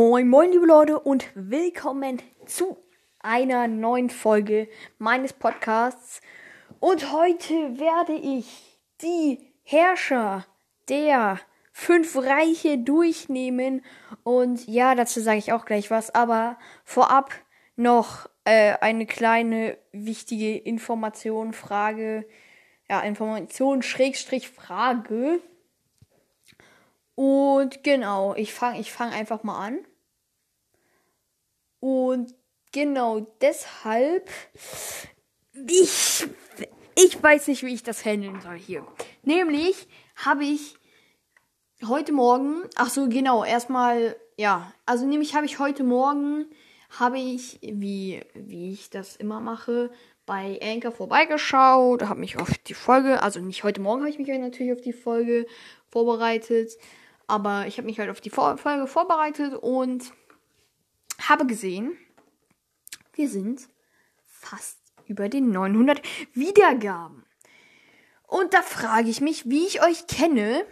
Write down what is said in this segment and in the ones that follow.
Moin, moin, liebe Leute, und willkommen zu einer neuen Folge meines Podcasts. Und heute werde ich die Herrscher der fünf Reiche durchnehmen. Und ja, dazu sage ich auch gleich was. Aber vorab noch äh, eine kleine wichtige Information, Frage. Ja, Information, Schrägstrich, Frage. Und genau, ich fange ich fang einfach mal an. Und genau deshalb, ich, ich weiß nicht, wie ich das handeln soll hier. Nämlich habe ich heute Morgen, ach so, genau, erstmal, ja, also nämlich habe ich heute Morgen, habe ich, wie, wie ich das immer mache, bei Anchor vorbeigeschaut, habe mich auf die Folge, also nicht heute Morgen habe ich mich natürlich auf die Folge vorbereitet, aber ich habe mich halt auf die Folge vorbereitet und habe gesehen, wir sind fast über den 900 Wiedergaben. Und da frage ich mich, wie ich euch kenne,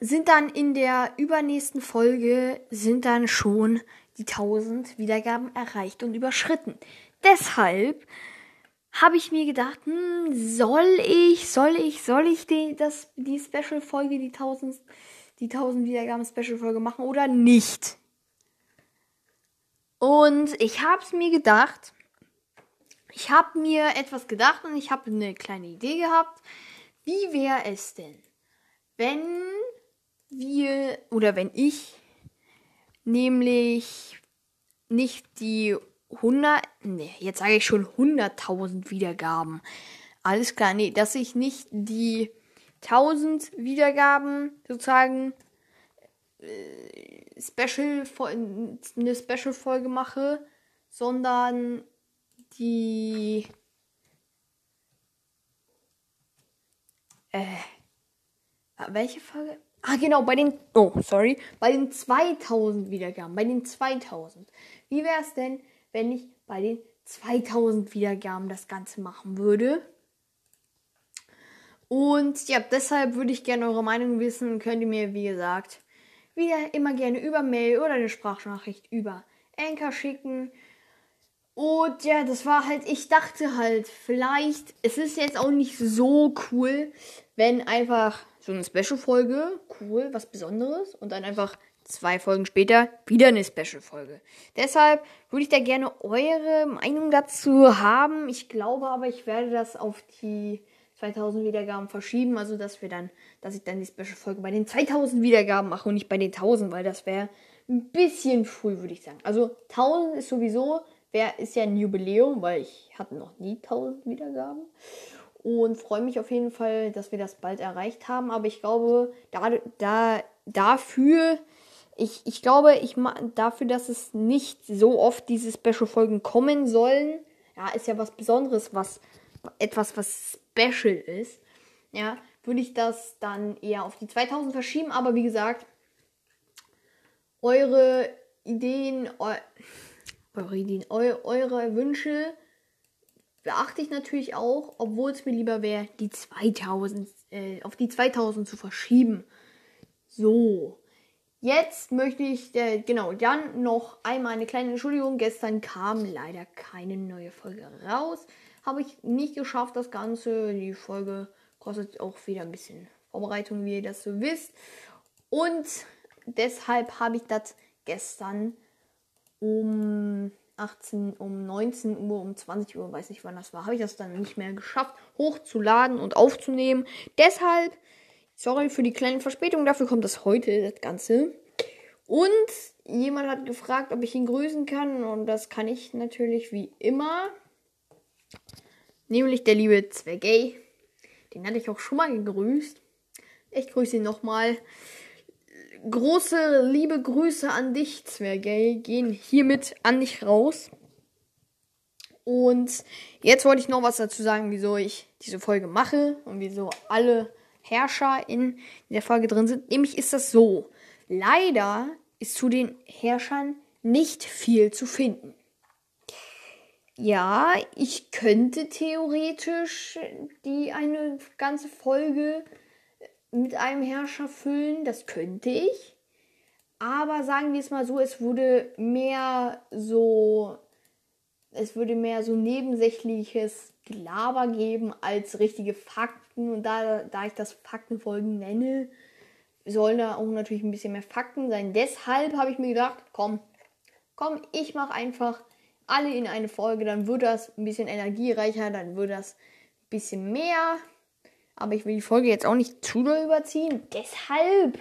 sind dann in der übernächsten Folge sind dann schon die 1000 Wiedergaben erreicht und überschritten. Deshalb habe ich mir gedacht, hm, soll ich, soll ich, soll ich die, die Special-Folge, die 1000 die 1000 Wiedergaben Special Folge machen oder nicht. Und ich habe es mir gedacht. Ich habe mir etwas gedacht und ich habe eine kleine Idee gehabt. Wie wäre es denn, wenn wir oder wenn ich nämlich nicht die 100, nee, jetzt sage ich schon 100.000 Wiedergaben. Alles klar, nee, dass ich nicht die 1000 Wiedergaben sozusagen äh, Special eine Special Folge mache, sondern die äh welche Folge? Ah genau, bei den oh, sorry, bei den 2000 Wiedergaben, bei den 2000. Wie wäre es denn, wenn ich bei den 2000 Wiedergaben das ganze machen würde? Und ja, deshalb würde ich gerne eure Meinung wissen. Könnt ihr mir, wie gesagt, wieder immer gerne über Mail oder eine Sprachnachricht über Anchor schicken. Und ja, das war halt, ich dachte halt, vielleicht, es ist jetzt auch nicht so cool, wenn einfach so eine Special-Folge, cool, was Besonderes, und dann einfach zwei Folgen später wieder eine Special-Folge. Deshalb würde ich da gerne eure Meinung dazu haben. Ich glaube aber, ich werde das auf die 2000 Wiedergaben verschieben, also dass wir dann, dass ich dann die Special-Folge bei den 2000 Wiedergaben mache und nicht bei den 1000, weil das wäre ein bisschen früh, würde ich sagen. Also 1000 ist sowieso, wär, ist ja ein Jubiläum, weil ich hatte noch nie 1000 Wiedergaben und freue mich auf jeden Fall, dass wir das bald erreicht haben. Aber ich glaube, da, da, dafür, ich, ich glaube, ich dafür, dass es nicht so oft diese Special-Folgen kommen sollen, ja, ist ja was Besonderes, was etwas, was special ist, ja, würde ich das dann eher auf die 2000 verschieben. Aber wie gesagt, eure Ideen, eu eure Ideen, eu eure Wünsche beachte ich natürlich auch, obwohl es mir lieber wäre, die 2000, äh, auf die 2000 zu verschieben. So. Jetzt möchte ich, äh, genau, dann noch einmal eine kleine Entschuldigung. Gestern kam leider keine neue Folge raus. Habe ich nicht geschafft, das Ganze. Die Folge kostet auch wieder ein bisschen Vorbereitung, wie ihr das so wisst. Und deshalb habe ich das gestern um 18, um 19 Uhr, um 20 Uhr, weiß nicht wann das war, habe ich das dann nicht mehr geschafft, hochzuladen und aufzunehmen. Deshalb, sorry für die kleine Verspätung, dafür kommt das heute, das Ganze. Und jemand hat gefragt, ob ich ihn grüßen kann und das kann ich natürlich wie immer. Nämlich der liebe Zwergay. Den hatte ich auch schon mal gegrüßt. Ich grüße ihn nochmal. Große liebe Grüße an dich, Zwergay. Gehen hiermit an dich raus. Und jetzt wollte ich noch was dazu sagen, wieso ich diese Folge mache und wieso alle Herrscher in der Folge drin sind. Nämlich ist das so. Leider ist zu den Herrschern nicht viel zu finden. Ja, ich könnte theoretisch die eine ganze Folge mit einem Herrscher füllen. Das könnte ich. Aber sagen wir es mal so, es wurde mehr so, es würde mehr so nebensächliches Gelaber geben als richtige Fakten. Und da, da ich das Faktenfolgen nenne, sollen da auch natürlich ein bisschen mehr Fakten sein. Deshalb habe ich mir gedacht, komm, komm, ich mache einfach alle in eine Folge, dann wird das ein bisschen energiereicher, dann wird das ein bisschen mehr. Aber ich will die Folge jetzt auch nicht zu doll überziehen. Deshalb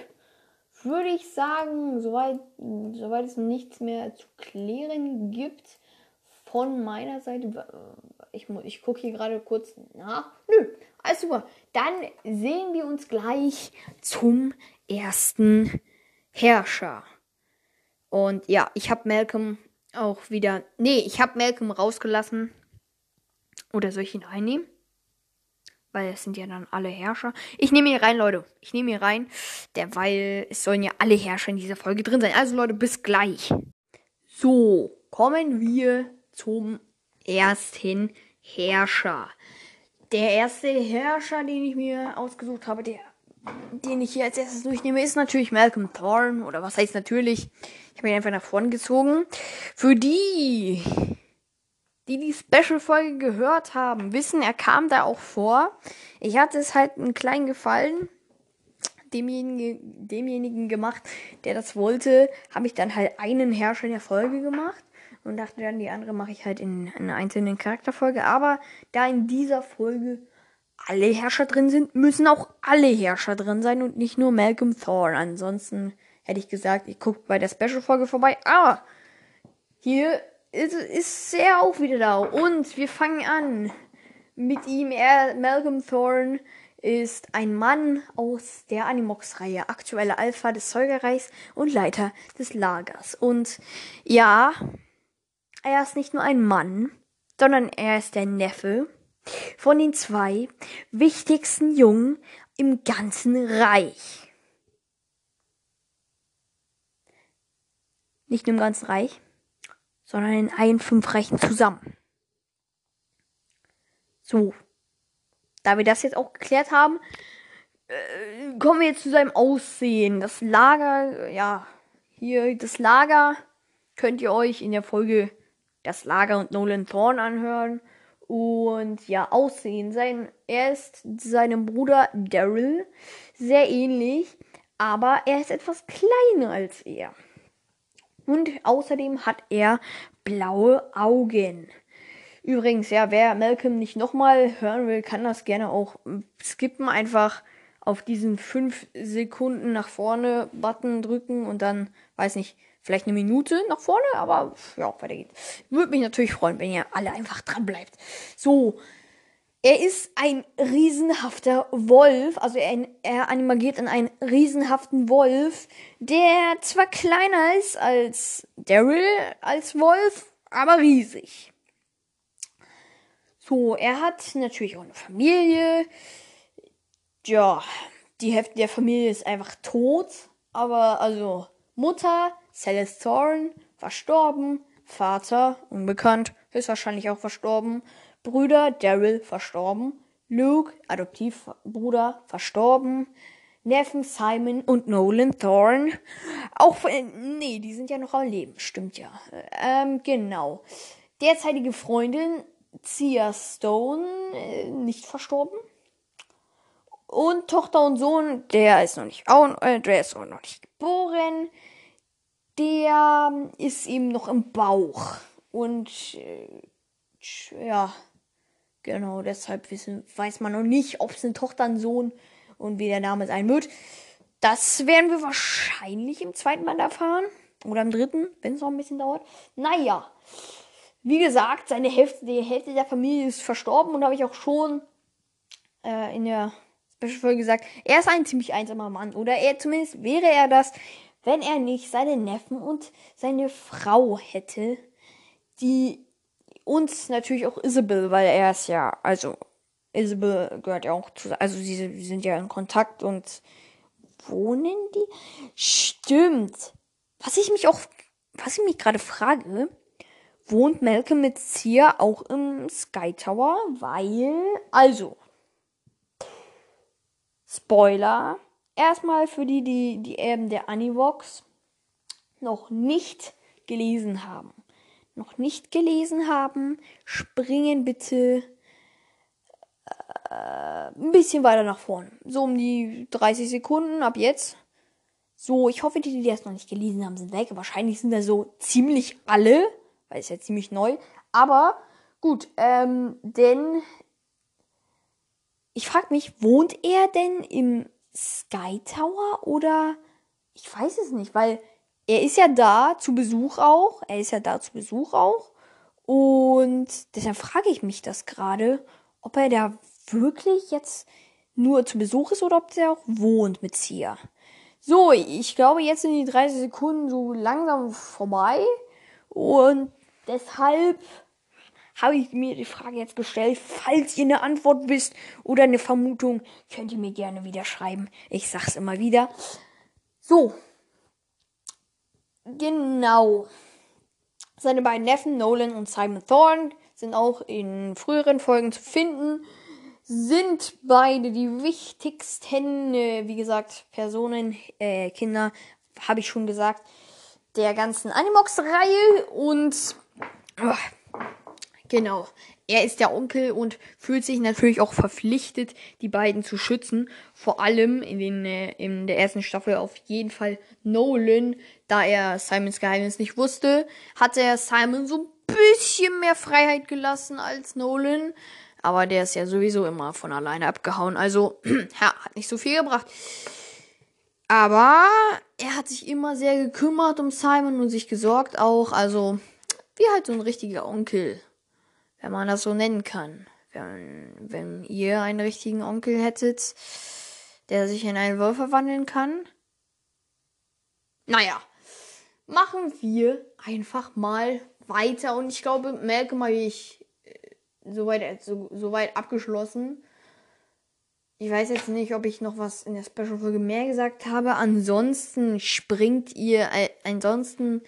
würde ich sagen, soweit, soweit es nichts mehr zu klären gibt von meiner Seite. Ich, ich gucke hier gerade kurz nach. Nö, alles super. Dann sehen wir uns gleich zum ersten Herrscher. Und ja, ich habe Malcolm auch wieder. Nee, ich habe Malcolm rausgelassen. Oder soll ich ihn einnehmen? Weil es sind ja dann alle Herrscher. Ich nehme hier rein, Leute. Ich nehme hier rein. Derweil, es sollen ja alle Herrscher in dieser Folge drin sein. Also, Leute, bis gleich. So, kommen wir zum ersten Herrscher. Der erste Herrscher, den ich mir ausgesucht habe, der den ich hier als erstes durchnehme, ist natürlich Malcolm Thorne. Oder was heißt natürlich? Ich habe ihn einfach nach vorne gezogen. Für die, die die Special-Folge gehört haben, wissen, er kam da auch vor. Ich hatte es halt einen kleinen Gefallen demjenigen, demjenigen gemacht, der das wollte, habe ich dann halt einen Herrscher in der Folge gemacht und dachte dann, die andere mache ich halt in einer einzelnen Charakterfolge. Aber da in dieser Folge alle Herrscher drin sind, müssen auch alle Herrscher drin sein und nicht nur Malcolm Thorne. Ansonsten hätte ich gesagt, ich gucke bei der Special-Folge vorbei. Aber hier ist, ist er auch wieder da. Und wir fangen an mit ihm. Er, Malcolm Thorne ist ein Mann aus der Animox-Reihe, aktuelle Alpha des Zeugereichs und Leiter des Lagers. Und ja, er ist nicht nur ein Mann, sondern er ist der Neffe von den zwei wichtigsten Jungen im ganzen Reich. Nicht nur im ganzen Reich, sondern in allen fünf Reichen zusammen. So, da wir das jetzt auch geklärt haben, äh, kommen wir jetzt zu seinem Aussehen. Das Lager, ja, hier das Lager könnt ihr euch in der Folge das Lager und Nolan Thorn anhören. Und ja, Aussehen. Sein, er ist seinem Bruder Daryl sehr ähnlich, aber er ist etwas kleiner als er. Und außerdem hat er blaue Augen. Übrigens, ja, wer Malcolm nicht nochmal hören will, kann das gerne auch skippen. Einfach auf diesen 5 Sekunden nach vorne Button drücken und dann, weiß nicht, vielleicht eine Minute nach vorne, aber ja, weiter geht's. Würde mich natürlich freuen, wenn ihr alle einfach dran bleibt. So, er ist ein riesenhafter Wolf, also er, er animagiert in einen riesenhaften Wolf, der zwar kleiner ist als Daryl als Wolf, aber riesig. So, er hat natürlich auch eine Familie. Ja, die Hälfte der Familie ist einfach tot, aber also Mutter, Celeste Thorne, verstorben. Vater, unbekannt, höchstwahrscheinlich auch verstorben. Brüder, Daryl, verstorben. Luke, Adoptivbruder, verstorben. Neffen Simon und Nolan Thorne. Auch, äh, nee, die sind ja noch am Leben, stimmt ja. Ähm, genau. Derzeitige Freundin, Cia Stone, äh, nicht verstorben. Und Tochter und Sohn, der ist noch nicht, äh, der ist auch noch nicht geboren der ist ihm noch im Bauch. Und äh, ja, genau, deshalb wissen, weiß man noch nicht, ob es eine Tochter, ein Sohn und wie der Name sein wird. Das werden wir wahrscheinlich im zweiten Band erfahren. Oder im dritten, wenn es noch ein bisschen dauert. Naja, wie gesagt, seine Hälfte, die Hälfte der Familie ist verstorben und habe ich auch schon äh, in der Special-Folge gesagt, er ist ein ziemlich einsamer Mann. Oder er zumindest wäre er das, wenn er nicht seine Neffen und seine Frau hätte, die uns natürlich auch Isabel, weil er ist ja, also Isabel gehört ja auch zu, also sie sind ja in Kontakt und wohnen die? Stimmt. Was ich mich auch, was ich mich gerade frage, wohnt Malcolm mit Sia auch im Sky Tower? Weil, also, Spoiler, erstmal für die, die, die Erben der Anivox. noch nicht gelesen haben, noch nicht gelesen haben, springen bitte äh, ein bisschen weiter nach vorne. So um die 30 Sekunden ab jetzt. So, ich hoffe, die, die das noch nicht gelesen haben, sind weg. Wahrscheinlich sind da so ziemlich alle, weil es ja ziemlich neu. Aber gut, ähm, denn ich frage mich, wohnt er denn im Sky Tower oder ich weiß es nicht, weil er ist ja da zu Besuch auch. Er ist ja da zu Besuch auch. Und deshalb frage ich mich das gerade, ob er da wirklich jetzt nur zu Besuch ist oder ob der auch wohnt mit Sia. So, ich glaube, jetzt sind die 30 Sekunden so langsam vorbei. Und deshalb habe ich mir die Frage jetzt gestellt. Falls ihr eine Antwort wisst oder eine Vermutung, könnt ihr mir gerne wieder schreiben. Ich sag's immer wieder. So. Genau. Seine beiden Neffen, Nolan und Simon Thorne, sind auch in früheren Folgen zu finden. Sind beide die wichtigsten, äh, wie gesagt, Personen, äh, Kinder, habe ich schon gesagt, der ganzen Animox-Reihe. Und oh, Genau. Er ist der Onkel und fühlt sich natürlich auch verpflichtet, die beiden zu schützen. Vor allem in, den, äh, in der ersten Staffel auf jeden Fall Nolan, da er Simons Geheimnis nicht wusste, hat er Simon so ein bisschen mehr Freiheit gelassen als Nolan. Aber der ist ja sowieso immer von alleine abgehauen. Also, ja, hat nicht so viel gebracht. Aber er hat sich immer sehr gekümmert um Simon und sich gesorgt auch. Also, wie halt so ein richtiger Onkel wenn man das so nennen kann. Wenn, wenn ihr einen richtigen Onkel hättet, der sich in einen Wolf verwandeln kann. Naja, machen wir einfach mal weiter. Und ich glaube, merke mal, wie ich äh, soweit so, so weit abgeschlossen. Ich weiß jetzt nicht, ob ich noch was in der Special-Folge mehr gesagt habe. Ansonsten springt ihr, äh, ansonsten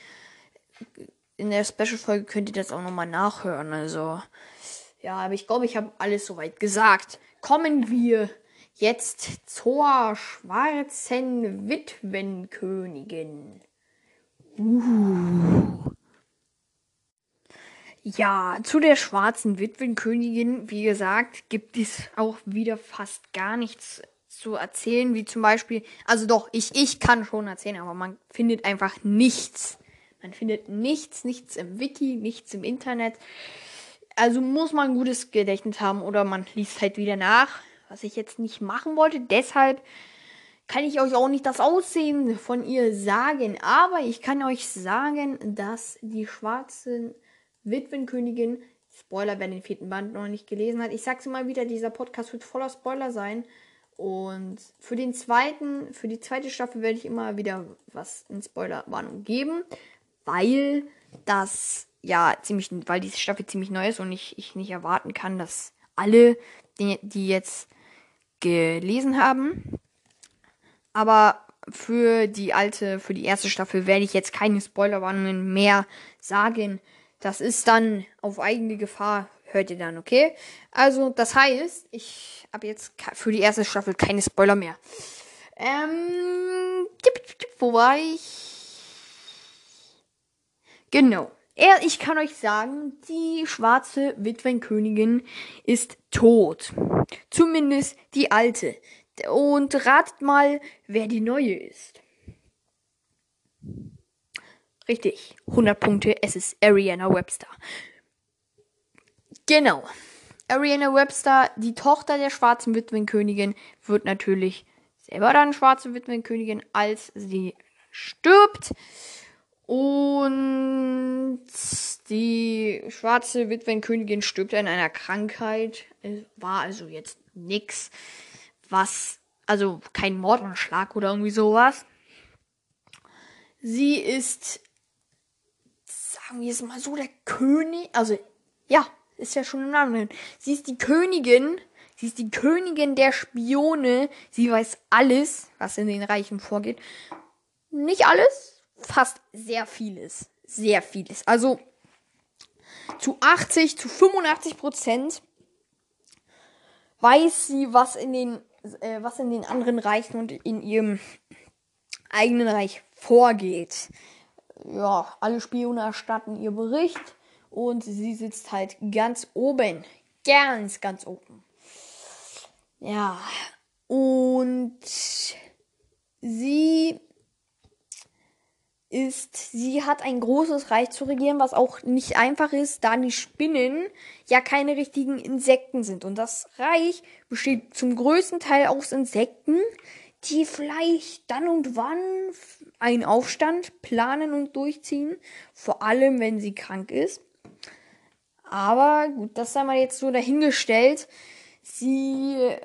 in der Special-Folge könnt ihr das auch nochmal nachhören. Also, ja, aber ich glaube, ich habe alles soweit gesagt. Kommen wir jetzt zur schwarzen Witwenkönigin. Uh. Ja, zu der schwarzen Witwenkönigin, wie gesagt, gibt es auch wieder fast gar nichts zu erzählen, wie zum Beispiel, also doch, ich, ich kann schon erzählen, aber man findet einfach nichts man findet nichts, nichts im Wiki, nichts im Internet. Also muss man ein gutes Gedächtnis haben oder man liest halt wieder nach, was ich jetzt nicht machen wollte. Deshalb kann ich euch auch nicht das Aussehen von ihr sagen. Aber ich kann euch sagen, dass die schwarze Witwenkönigin, Spoiler, wer den vierten Band noch nicht gelesen hat, ich sag's immer wieder, dieser Podcast wird voller Spoiler sein. Und für den zweiten, für die zweite Staffel werde ich immer wieder was in Spoilerwarnung geben weil das ja ziemlich, weil diese Staffel ziemlich neu ist und ich, ich nicht erwarten kann, dass alle, die, die jetzt gelesen haben, aber für die alte, für die erste Staffel werde ich jetzt keine Spoilerwarnungen mehr sagen. Das ist dann auf eigene Gefahr, hört ihr dann, okay? Also, das heißt, ich habe jetzt für die erste Staffel keine Spoiler mehr. Ähm, wo war ich? Genau. Er, ich kann euch sagen, die schwarze Witwenkönigin ist tot. Zumindest die alte. Und ratet mal, wer die neue ist. Richtig. 100 Punkte. Es ist Ariana Webster. Genau. Ariana Webster, die Tochter der schwarzen Witwenkönigin, wird natürlich selber dann schwarze Witwenkönigin, als sie stirbt. Und die schwarze Witwenkönigin stirbt an einer Krankheit. War also jetzt nix, was, also kein Mordanschlag oder irgendwie sowas. Sie ist, sagen wir es mal so, der König, also ja, ist ja schon im Namen. Sie ist die Königin, sie ist die Königin der Spione. Sie weiß alles, was in den Reichen vorgeht. Nicht alles, fast sehr vieles. Sehr vieles. Also zu 80, zu 85 Prozent weiß sie, was in den, äh, was in den anderen Reichen und in ihrem eigenen Reich vorgeht. ja, alle Spione erstatten ihr Bericht und sie sitzt halt ganz oben. Ganz, ganz oben. Ja, und sie ist, sie hat ein großes Reich zu regieren, was auch nicht einfach ist, da die Spinnen ja keine richtigen Insekten sind. Und das Reich besteht zum größten Teil aus Insekten, die vielleicht dann und wann einen Aufstand planen und durchziehen. Vor allem, wenn sie krank ist. Aber gut, das sei mal jetzt so dahingestellt. Sie äh,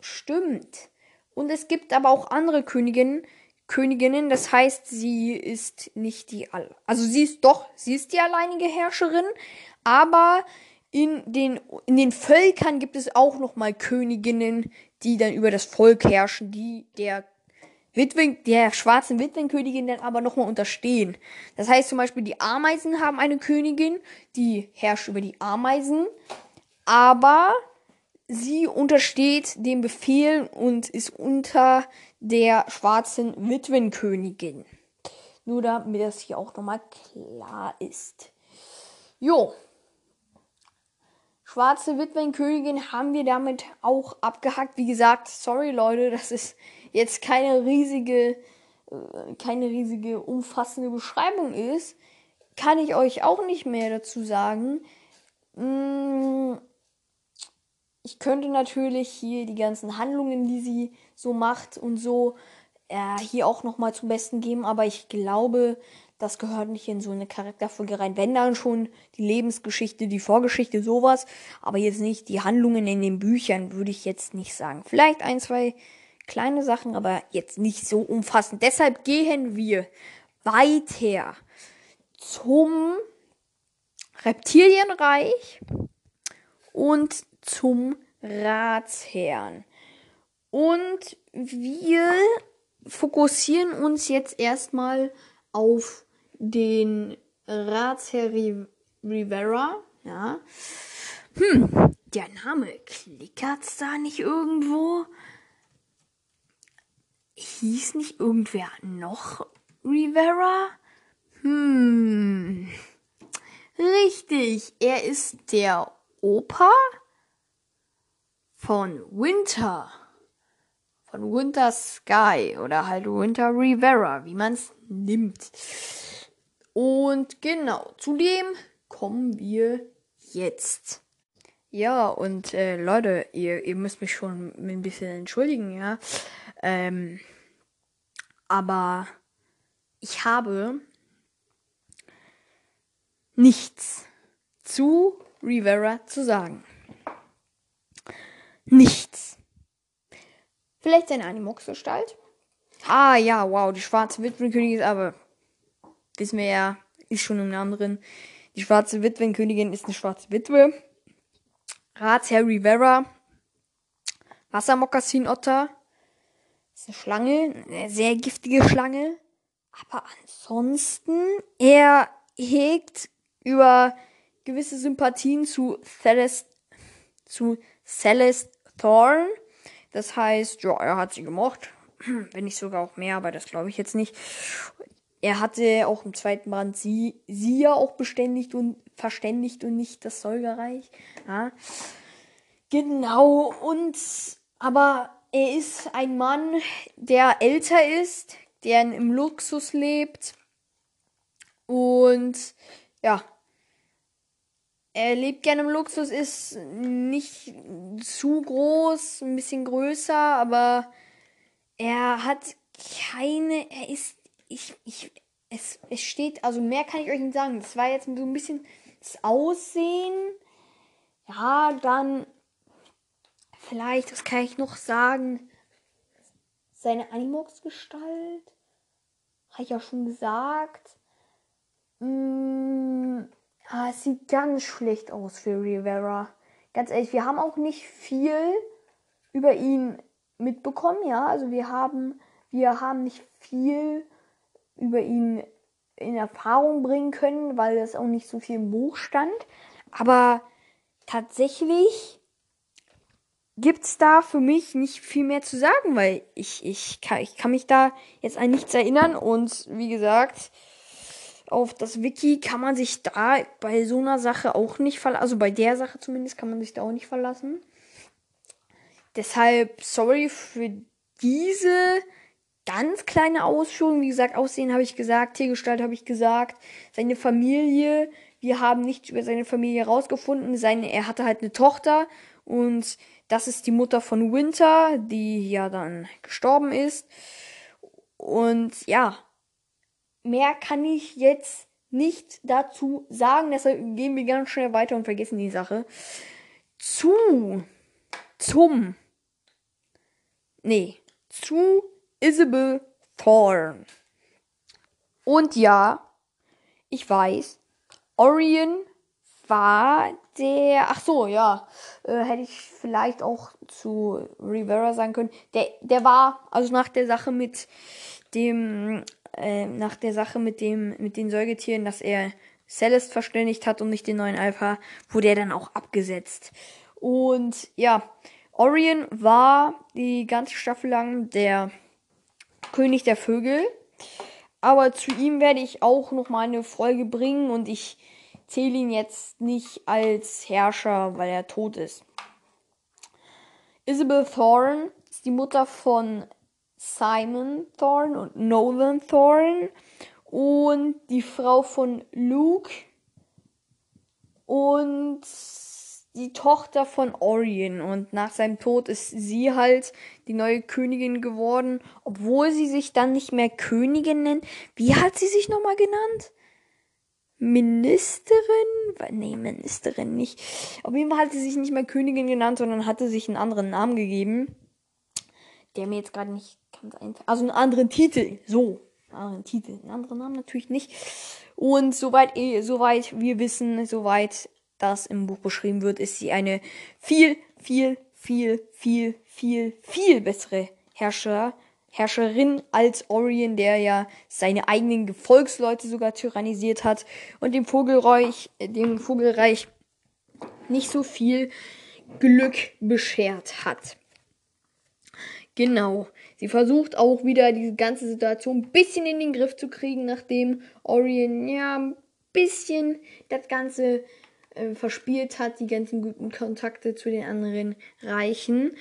stimmt. Und es gibt aber auch andere Königinnen, Königinnen, das heißt, sie ist nicht die, also sie ist doch, sie ist die alleinige Herrscherin, aber in den, in den Völkern gibt es auch nochmal Königinnen, die dann über das Volk herrschen, die der Witwen, der schwarzen Witwenkönigin dann aber nochmal unterstehen. Das heißt zum Beispiel, die Ameisen haben eine Königin, die herrscht über die Ameisen, aber sie untersteht dem Befehl und ist unter der schwarzen Witwenkönigin. Nur damit das hier auch nochmal klar ist. Jo. Schwarze Witwenkönigin haben wir damit auch abgehackt. Wie gesagt, sorry Leute, das ist jetzt keine riesige, äh, keine riesige umfassende Beschreibung ist. Kann ich euch auch nicht mehr dazu sagen. Mmh ich könnte natürlich hier die ganzen Handlungen, die sie so macht und so, äh, hier auch nochmal zum Besten geben, aber ich glaube, das gehört nicht in so eine Charakterfolge rein. Wenn dann schon die Lebensgeschichte, die Vorgeschichte, sowas, aber jetzt nicht die Handlungen in den Büchern, würde ich jetzt nicht sagen. Vielleicht ein, zwei kleine Sachen, aber jetzt nicht so umfassend. Deshalb gehen wir weiter zum Reptilienreich und zum Ratsherrn. Und wir fokussieren uns jetzt erstmal auf den Ratsherr Rivera. Ja. Hm, der Name klickert's da nicht irgendwo? Hieß nicht irgendwer noch Rivera? Hm. Richtig, er ist der Opa von Winter. Von Winter Sky oder halt Winter Rivera, wie man es nimmt. Und genau, zu dem kommen wir jetzt. Ja, und äh, Leute, ihr, ihr müsst mich schon ein bisschen entschuldigen, ja. Ähm, aber ich habe nichts zu Rivera zu sagen. Nichts. Vielleicht seine Animox-Gestalt? Ah ja, wow, die schwarze Witwenkönigin ist aber, wissen wir ja, ist schon im Namen drin. Die schwarze Witwenkönigin ist eine schwarze Witwe. Ratsherr Rivera. Wassermokassin-Otter. Ist eine Schlange, eine sehr giftige Schlange. Aber ansonsten, er hegt über gewisse Sympathien zu Celeste, zu Celeste Thorn. Das heißt, ja, er hat sie gemocht. Wenn nicht sogar auch mehr, aber das glaube ich jetzt nicht. Er hatte auch im zweiten Brand sie, sie ja auch beständigt und verständigt und nicht das Säugerreich. Ja. Genau, und aber er ist ein Mann, der älter ist, der im Luxus lebt. Und ja, er lebt gerne im Luxus, ist nicht zu groß, ein bisschen größer, aber er hat keine, er ist, ich, ich, es, es steht, also mehr kann ich euch nicht sagen. Das war jetzt so ein bisschen das Aussehen. Ja, dann vielleicht, was kann ich noch sagen? Seine Animox-Gestalt. Habe ich ja schon gesagt. Ah, es sieht ganz schlecht aus für Rivera. Ganz ehrlich, wir haben auch nicht viel über ihn mitbekommen, ja. Also wir haben, wir haben nicht viel über ihn in Erfahrung bringen können, weil das auch nicht so viel im Buch stand. Aber tatsächlich gibt's da für mich nicht viel mehr zu sagen, weil ich, ich, kann, ich kann mich da jetzt an nichts erinnern und wie gesagt, auf das Wiki kann man sich da bei so einer Sache auch nicht verlassen, also bei der Sache zumindest kann man sich da auch nicht verlassen. Deshalb sorry für diese ganz kleine Ausführung. Wie gesagt, Aussehen habe ich gesagt, Tiergestalt habe ich gesagt, seine Familie. Wir haben nichts über seine Familie herausgefunden. Er hatte halt eine Tochter und das ist die Mutter von Winter, die ja dann gestorben ist. Und ja, mehr kann ich jetzt nicht dazu sagen. Deshalb gehen wir ganz schnell weiter und vergessen die Sache. Zu, zum, nee, zu Isabel Thorne. Und ja, ich weiß, Orion war der, ach so, ja, äh, hätte ich vielleicht auch zu Rivera sagen können. Der, der war, also nach der Sache mit dem, äh, nach der Sache mit dem, mit den Säugetieren, dass er Celeste verständigt hat und nicht den neuen Alpha, wurde er dann auch abgesetzt. Und ja, Orion war die ganze Staffel lang der König der Vögel. Aber zu ihm werde ich auch noch mal eine Folge bringen und ich zähle ihn jetzt nicht als Herrscher, weil er tot ist. Isabel Thorne ist die Mutter von Simon Thorne und Nolan Thorne und die Frau von Luke und die Tochter von Orion und nach seinem Tod ist sie halt die neue Königin geworden, obwohl sie sich dann nicht mehr Königin nennt. Wie hat sie sich nochmal genannt? Ministerin? Nee, Ministerin nicht. Auf jeden Fall hat sie sich nicht mehr Königin genannt, sondern hatte sich einen anderen Namen gegeben. Der mir jetzt gerade nicht ganz einfach. Also einen anderen Titel. So. Einen anderen Titel. Einen anderen Namen natürlich nicht. Und soweit, eh, soweit wir wissen, soweit das im Buch beschrieben wird, ist sie eine viel, viel, viel, viel, viel, viel bessere Herrscher, Herrscherin als Orion, der ja seine eigenen Gefolgsleute sogar tyrannisiert hat und dem Vogelreich, dem Vogelreich nicht so viel Glück beschert hat. Genau. Sie versucht auch wieder diese ganze Situation ein bisschen in den Griff zu kriegen, nachdem Orion ja ein bisschen das Ganze äh, verspielt hat, die ganzen guten Kontakte zu den anderen Reichen.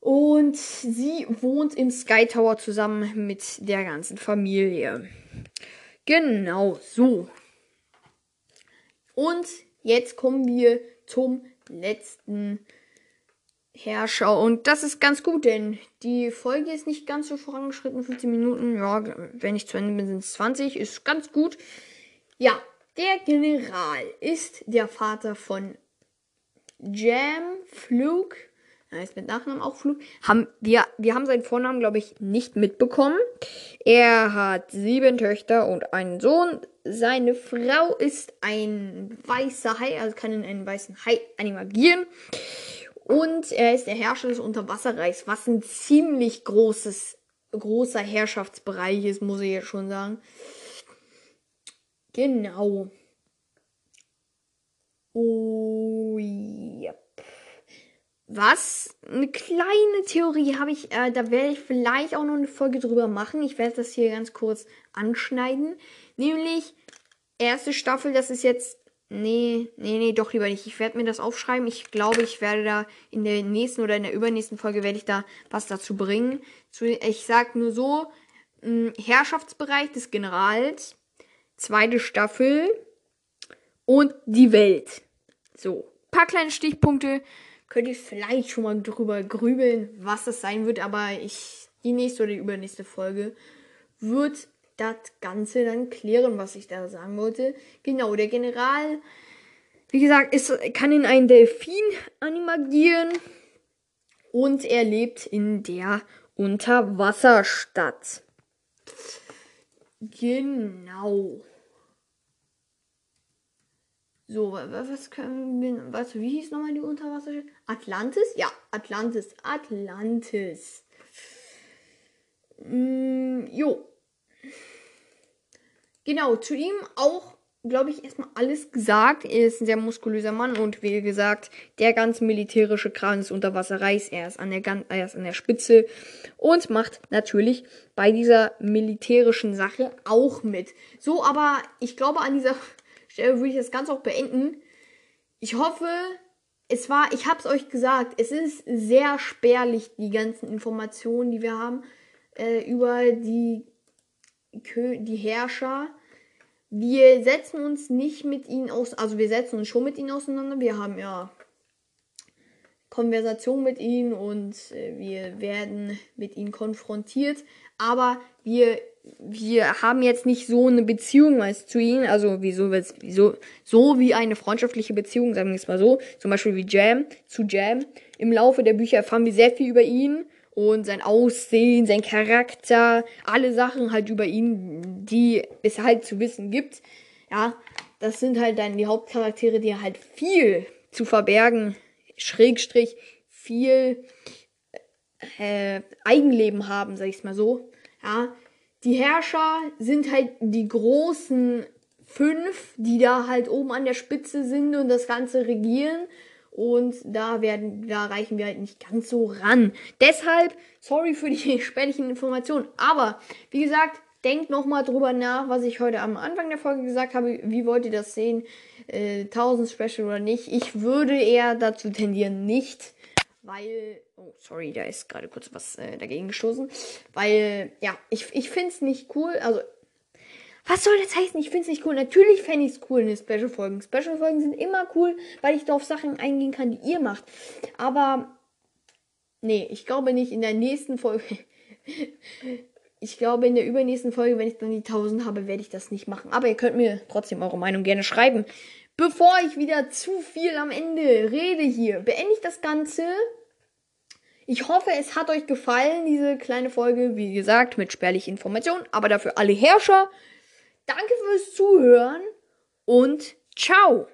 Und sie wohnt im Sky Tower zusammen mit der ganzen Familie. Genau, so. Und jetzt kommen wir zum letzten Herrscher. Und das ist ganz gut, denn die Folge ist nicht ganz so vorangeschritten. 15 Minuten, ja, wenn ich zu Ende bin, sind es 20. Ist ganz gut. Ja, der General ist der Vater von Jam Fluke heißt mit Nachnamen auch Flug. Haben, wir, wir haben seinen Vornamen, glaube ich, nicht mitbekommen. Er hat sieben Töchter und einen Sohn. Seine Frau ist ein weißer Hai, also kann in einen weißen Hai animagieren. Und er ist der Herrscher des Unterwasserreichs, was ein ziemlich großes, großer Herrschaftsbereich ist, muss ich jetzt schon sagen. Genau. Oh, ja. Was? Eine kleine Theorie habe ich, äh, da werde ich vielleicht auch noch eine Folge drüber machen. Ich werde das hier ganz kurz anschneiden. Nämlich, erste Staffel, das ist jetzt. Nee, nee, nee, doch lieber nicht. Ich werde mir das aufschreiben. Ich glaube, ich werde da in der nächsten oder in der übernächsten Folge werde ich da was dazu bringen. Ich sag nur so, Herrschaftsbereich des Generals, zweite Staffel und die Welt. So, paar kleine Stichpunkte könnt ihr vielleicht schon mal drüber grübeln, was das sein wird, aber ich, die nächste oder die übernächste Folge wird das Ganze dann klären, was ich da sagen wollte. Genau, der General, wie gesagt, ist, kann in einen Delfin animagieren und er lebt in der Unterwasserstadt. Genau. So, was können wir. Was, wie hieß nochmal die Unterwasserstadt? Atlantis? Ja, Atlantis. Atlantis. Mm, jo. Genau, zu ihm auch glaube ich, erstmal alles gesagt. Er ist ein sehr muskulöser Mann und wie gesagt, der ganz militärische Kran des Unterwasserreichs. Er ist an der, er ist an der Spitze und macht natürlich bei dieser militärischen Sache auch mit. So, aber ich glaube, an dieser Stelle würde ich das Ganze auch beenden. Ich hoffe, es war, ich habe es euch gesagt, es ist sehr spärlich, die ganzen Informationen, die wir haben äh, über die, die Herrscher. Wir setzen uns nicht mit ihnen aus, also wir setzen uns schon mit ihnen auseinander. Wir haben ja Konversation mit ihnen und äh, wir werden mit ihnen konfrontiert. Aber wir, wir haben jetzt nicht so eine Beziehung als zu ihnen, also wieso, wieso, so wie eine freundschaftliche Beziehung, sagen wir es mal so, zum Beispiel wie Jam zu Jam. Im Laufe der Bücher erfahren wir sehr viel über ihn und sein Aussehen, sein Charakter, alle Sachen halt über ihn, die es halt zu wissen gibt. Ja, das sind halt dann die Hauptcharaktere, die halt viel zu verbergen, Schrägstrich, viel äh, Eigenleben haben, sag ich mal so. Ja, die Herrscher sind halt die großen fünf, die da halt oben an der Spitze sind und das Ganze regieren. Und da werden, da reichen wir halt nicht ganz so ran. Deshalb, sorry für die spärlichen Informationen. Aber, wie gesagt, denkt nochmal drüber nach, was ich heute am Anfang der Folge gesagt habe. Wie wollt ihr das sehen? Äh, 1000 Special oder nicht? Ich würde eher dazu tendieren, nicht. Weil, oh, sorry, da ist gerade kurz was äh, dagegen gestoßen. Weil, ja, ich, ich finde es nicht cool. Also, was soll das heißen? Ich finde es nicht cool. Natürlich fände ich es cool in den Special-Folgen. Special-Folgen sind immer cool, weil ich da auf Sachen eingehen kann, die ihr macht. Aber, nee, ich glaube nicht in der nächsten Folge. ich glaube, in der übernächsten Folge, wenn ich dann die 1000 habe, werde ich das nicht machen. Aber ihr könnt mir trotzdem eure Meinung gerne schreiben. Bevor ich wieder zu viel am Ende rede hier, beende ich das Ganze. Ich hoffe, es hat euch gefallen, diese kleine Folge. Wie gesagt, mit spärlichen Informationen, aber dafür alle Herrscher. Danke fürs Zuhören und ciao.